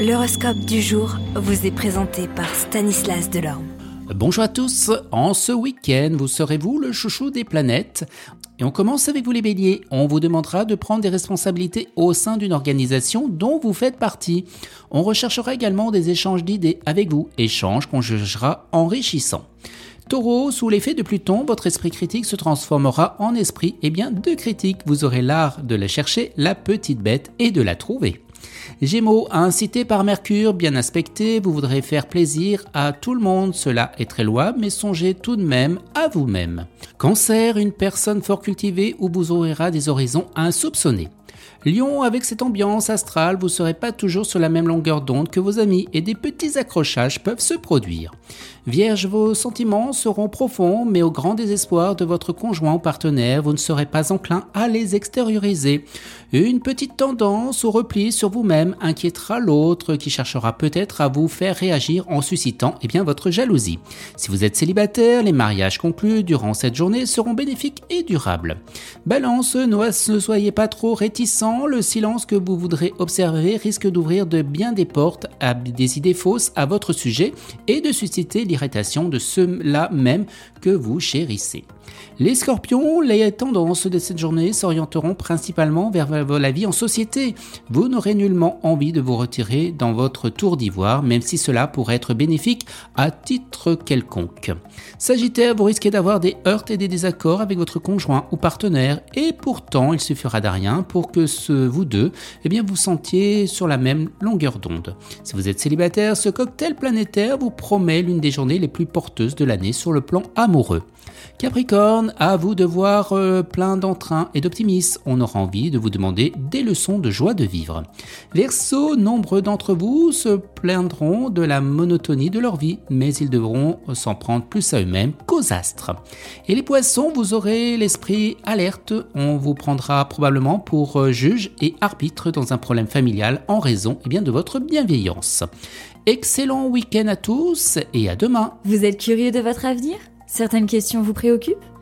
L'horoscope du jour vous est présenté par Stanislas Delorme. Bonjour à tous, en ce week-end, vous serez-vous le chouchou des planètes? Et on commence avec vous les béliers. On vous demandera de prendre des responsabilités au sein d'une organisation dont vous faites partie. On recherchera également des échanges d'idées avec vous, échanges qu'on jugera enrichissants. Taureau, sous l'effet de Pluton, votre esprit critique se transformera en esprit et bien de critique. Vous aurez l'art de la chercher, la petite bête, et de la trouver. Gémeaux, incité par Mercure, bien aspecté, vous voudrez faire plaisir à tout le monde, cela est très louable, mais songez tout de même à vous-même. Cancer, une personne fort cultivée où vous ouvrira des horizons insoupçonnés. Lion, avec cette ambiance astrale, vous ne serez pas toujours sur la même longueur d'onde que vos amis et des petits accrochages peuvent se produire. Vierge, vos sentiments seront profonds, mais au grand désespoir de votre conjoint ou partenaire, vous ne serez pas enclin à les extérioriser. Une petite tendance au repli sur vous-même inquiétera l'autre qui cherchera peut-être à vous faire réagir en suscitant eh bien, votre jalousie. Si vous êtes célibataire, les mariages conclus durant cette journée seront bénéfiques et durables. Balance, ne soyez pas trop réticent, le silence que vous voudrez observer risque d'ouvrir de bien des portes à des idées fausses à votre sujet et de susciter l'irritation de ceux-là même que vous chérissez. Les scorpions, les tendances de cette journée s'orienteront principalement vers la vie en société. Vous n'aurez nullement envie de vous retirer dans votre tour d'ivoire, même si cela pourrait être bénéfique à titre quelconque. Sagittaire, vous risquez d'avoir des heurts et des désaccords avec votre conjoint ou partenaire, et pourtant il suffira de rien pour que ce, vous deux eh bien, vous sentiez sur la même longueur d'onde. Si vous êtes célibataire, ce cocktail planétaire vous promet l'une des journées les plus porteuses de l'année sur le plan amoureux. Capricorne, à vous de voir euh, plein d'entrain et d'optimisme. On aura envie de vous demander des leçons de joie de vivre. Verseau, nombreux d'entre vous se plaindront de la monotonie de leur vie, mais ils devront s'en prendre plus à eux-mêmes qu'aux astres. Et les poissons, vous aurez l'esprit alerte. On vous prendra probablement pour euh, juge et arbitre dans un problème familial en raison eh bien, de votre bienveillance. Excellent week-end à tous et à demain. Vous êtes curieux de votre avenir? Certaines questions vous préoccupent?